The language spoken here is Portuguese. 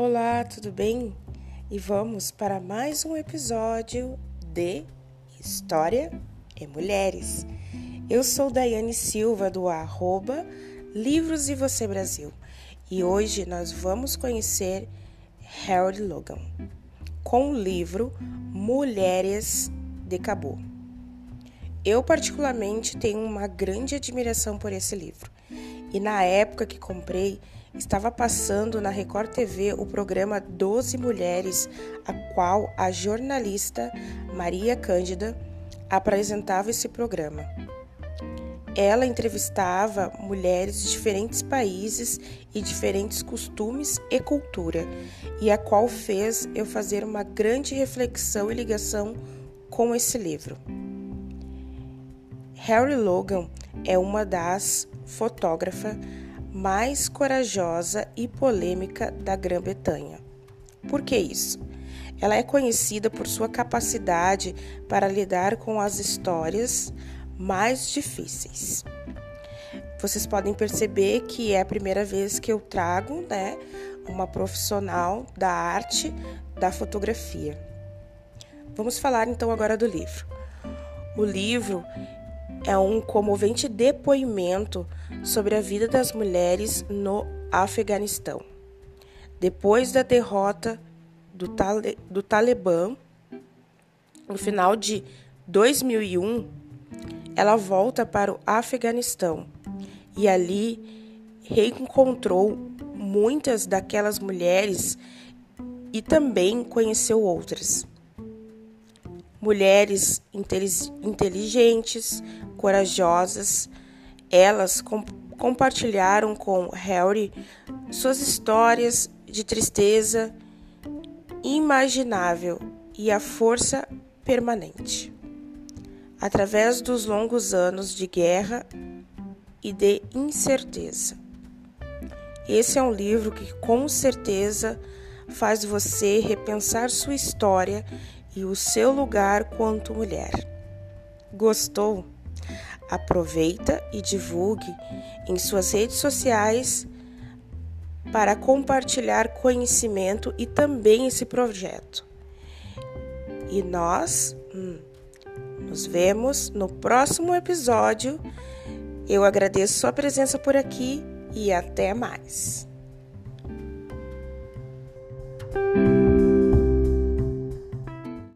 Olá, tudo bem? E vamos para mais um episódio de História e Mulheres. Eu sou Daiane Silva do arroba Livros e Você Brasil e hoje nós vamos conhecer Harold Logan com o livro Mulheres de Cabo. Eu particularmente tenho uma grande admiração por esse livro e na época que comprei estava passando na Record TV o programa Doze Mulheres, a qual a jornalista Maria Cândida apresentava esse programa. Ela entrevistava mulheres de diferentes países e diferentes costumes e cultura, e a qual fez eu fazer uma grande reflexão e ligação com esse livro. Harry Logan é uma das fotógrafas mais corajosa e polêmica da Grã-Bretanha. Por que isso? Ela é conhecida por sua capacidade para lidar com as histórias mais difíceis. Vocês podem perceber que é a primeira vez que eu trago, né, uma profissional da arte da fotografia. Vamos falar então agora do livro. O livro é um comovente depoimento sobre a vida das mulheres no Afeganistão. Depois da derrota do, Tale do Talibã, no final de 2001, ela volta para o Afeganistão e ali reencontrou muitas daquelas mulheres e também conheceu outras. Mulheres inteligentes, corajosas, elas com compartilharam com Harry suas histórias de tristeza imaginável e a força permanente através dos longos anos de guerra e de incerteza. Esse é um livro que com certeza faz você repensar sua história e o seu lugar quanto mulher. Gostou? Aproveita e divulgue em suas redes sociais para compartilhar conhecimento e também esse projeto. E nós hum, nos vemos no próximo episódio. Eu agradeço sua presença por aqui e até mais.